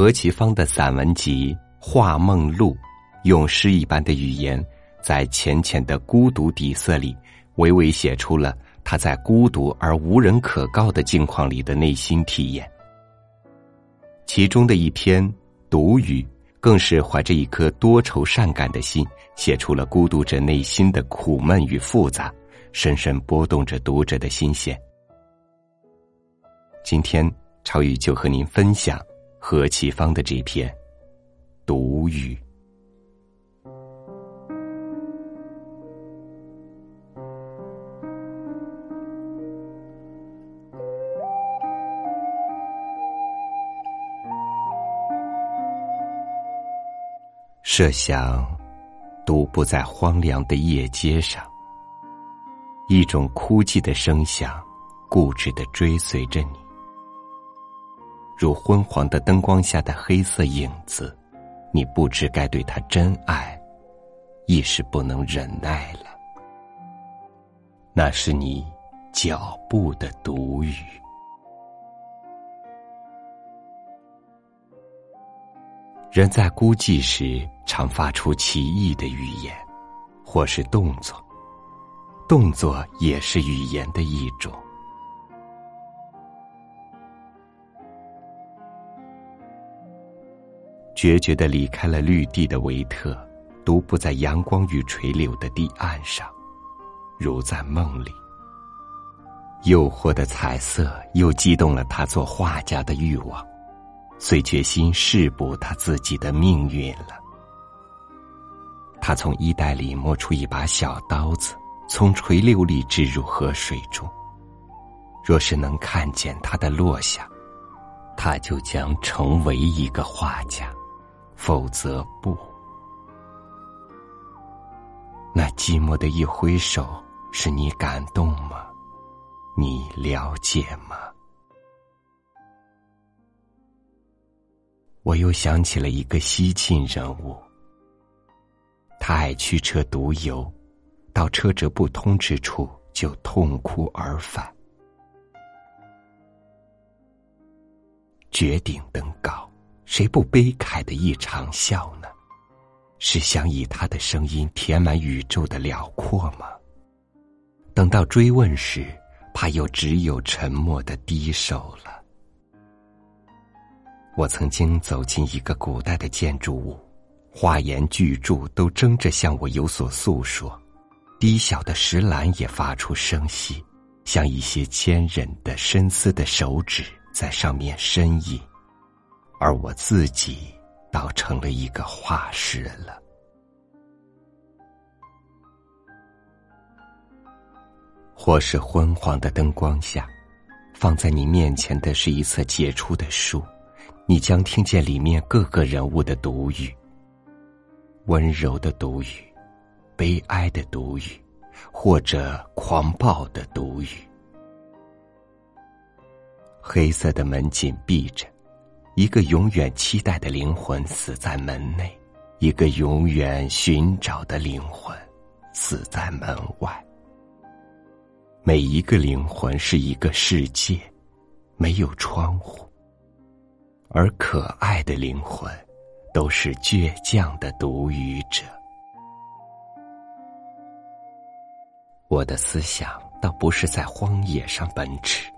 何其芳的散文集《画梦录》，用诗一般的语言，在浅浅的孤独底色里，娓娓写出了他在孤独而无人可告的境况里的内心体验。其中的一篇《独语》，更是怀着一颗多愁善感的心，写出了孤独者内心的苦闷与复杂，深深拨动着读者的心弦。今天，超宇就和您分享何其芳的这篇《独语》。设想，独步在荒凉的夜街上，一种枯寂的声响，固执的追随着你。如昏黄的灯光下的黑色影子，你不知该对他真爱，亦是不能忍耐了。那是你脚步的独语。人在孤寂时，常发出奇异的语言，或是动作。动作也是语言的一种。决绝的离开了绿地的维特，独步在阳光与垂柳的堤岸上，如在梦里。诱惑的彩色又激动了他做画家的欲望，遂决心试补他自己的命运了。他从衣袋里摸出一把小刀子，从垂柳里掷入河水中。若是能看见它的落下，他就将成为一个画家。否则不。那寂寞的一挥手，是你感动吗？你了解吗？我又想起了一个西晋人物。他爱驱车独游，到车辙不通之处就痛哭而返。绝顶登高。谁不悲慨的一场笑呢？是想以他的声音填满宇宙的辽阔吗？等到追问时，怕又只有沉默的低首了。我曾经走进一个古代的建筑物，花言巨柱都争着向我有所诉说，低小的石栏也发出声息，像一些坚韧的深思的手指在上面呻吟。而我自己，倒成了一个画师了。或是昏黄的灯光下，放在你面前的是一册杰出的书，你将听见里面各个人物的独语：温柔的独语，悲哀的独语，或者狂暴的独语。黑色的门紧闭着。一个永远期待的灵魂死在门内，一个永远寻找的灵魂死在门外。每一个灵魂是一个世界，没有窗户。而可爱的灵魂，都是倔强的独语者。我的思想倒不是在荒野上奔驰，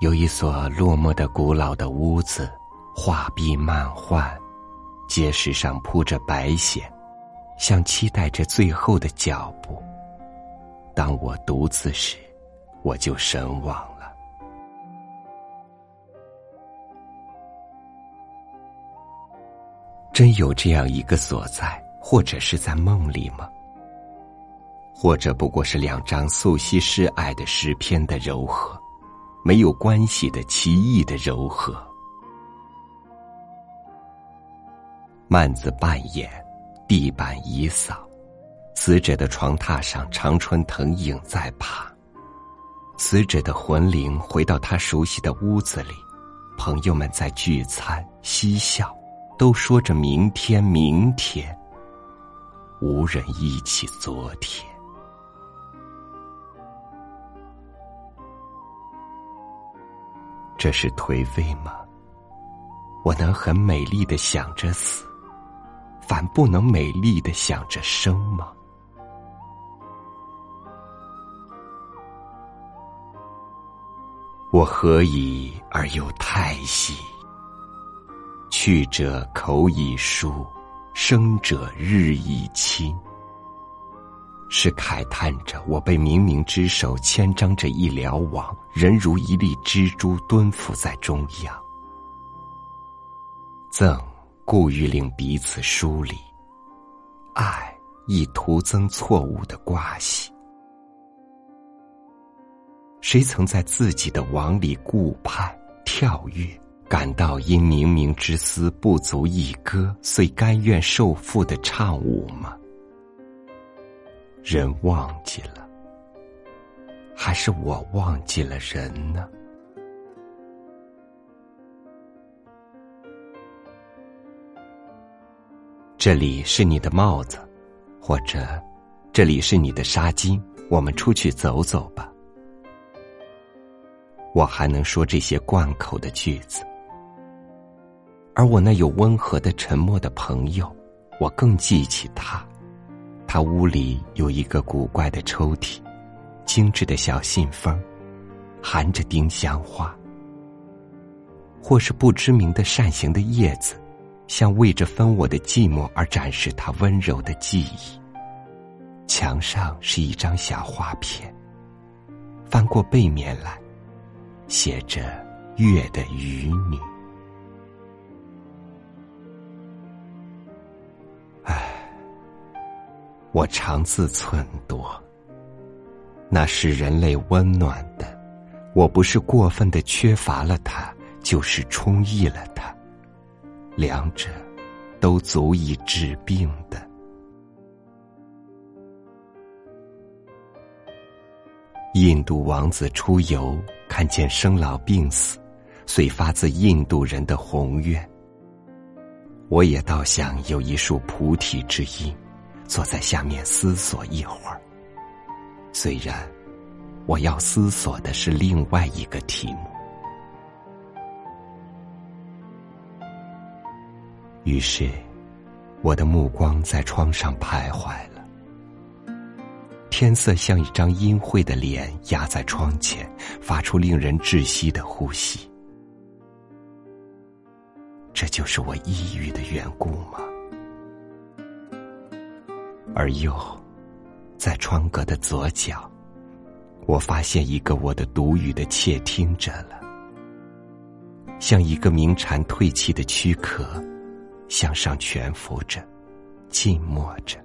有一所落寞的古老的屋子。画壁漫画，街石上铺着白藓，像期待着最后的脚步。当我独自时，我就神往了。真有这样一个所在，或者是在梦里吗？或者不过是两张素汐诗爱的诗篇的柔和，没有关系的奇异的柔和。幔子半掩，地板已扫，死者的床榻上，长春藤影在爬。死者的魂灵回到他熟悉的屋子里，朋友们在聚餐嬉笑，都说着明天，明天。无人忆起昨天，这是颓废吗？我能很美丽的想着死，反不能美丽的想着生吗？我何以而又太息？去者口已疏，生者日已亲。是慨叹着我被冥冥之手牵张着一条网，人如一粒蜘蛛蹲伏在中央。赠故欲令彼此疏离，爱亦徒增错误的关系。谁曾在自己的网里顾盼跳跃，感到因冥冥之思不足一歌，遂甘愿受缚的唱舞吗？人忘记了，还是我忘记了人呢？这里是你的帽子，或者这里是你的纱巾，我们出去走走吧。我还能说这些贯口的句子，而我那有温和的沉默的朋友，我更记起他。他屋里有一个古怪的抽屉，精致的小信封，含着丁香花，或是不知名的扇形的叶子，像为着分我的寂寞而展示他温柔的记忆。墙上是一张小画片，翻过背面来。写着月的渔女，唉，我常自忖度，那是人类温暖的，我不是过分的缺乏了它，就是充溢了它，两者都足以治病的。印度王子出游。看见生老病死，遂发自印度人的宏愿。我也倒想有一束菩提之音，坐在下面思索一会儿。虽然我要思索的是另外一个题目。于是，我的目光在窗上徘徊了。天色像一张阴晦的脸压在窗前，发出令人窒息的呼吸。这就是我抑郁的缘故吗？而又，在窗格的左角，我发现一个我的独语的窃听者了，像一个鸣蝉褪气的躯壳，向上蜷伏着，静默着，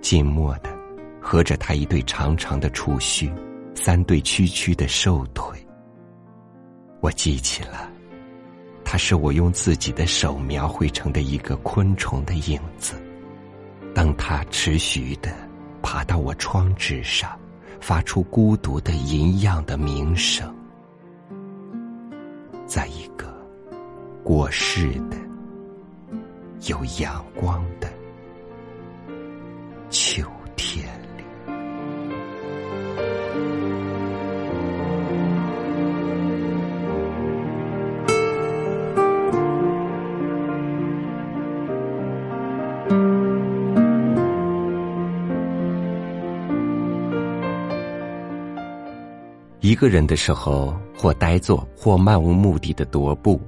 静默的。合着他一对长长的触须，三对曲曲的瘦腿。我记起了，他是我用自己的手描绘成的一个昆虫的影子。当他持续的爬到我窗纸上，发出孤独的吟样的鸣声，在一个过世的、有阳光的秋天里。一个人的时候，或呆坐，或漫无目的的踱步，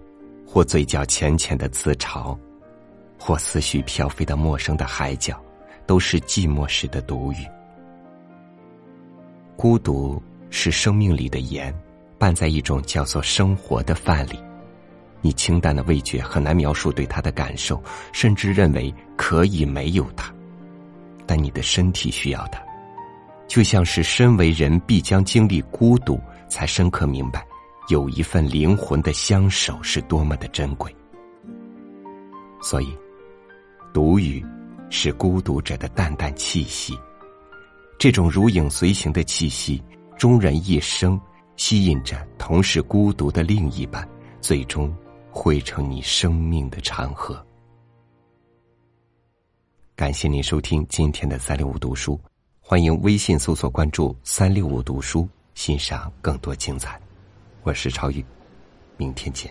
或嘴角浅浅的自嘲，或思绪飘飞到陌生的海角，都是寂寞时的独语。孤独是生命里的盐，拌在一种叫做生活的饭里。你清淡的味觉很难描述对它的感受，甚至认为可以没有它，但你的身体需要它。就像是身为人必将经历孤独，才深刻明白，有一份灵魂的相守是多么的珍贵。所以，独语是孤独者的淡淡气息，这种如影随形的气息，终人一生吸引着同是孤独的另一半，最终汇成你生命的长河。感谢您收听今天的三六五读书。欢迎微信搜索关注“三六五读书”，欣赏更多精彩。我是超宇，明天见。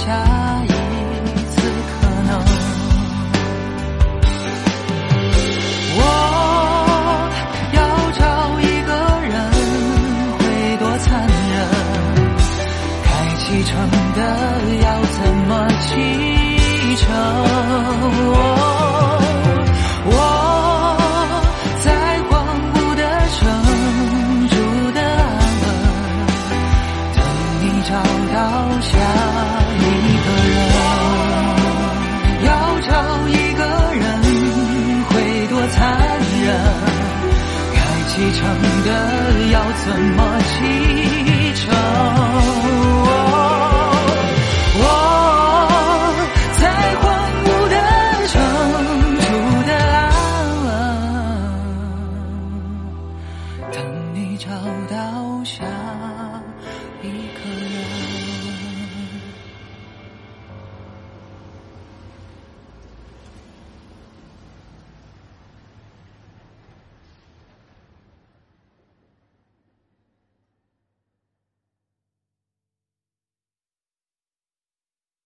下怎么记？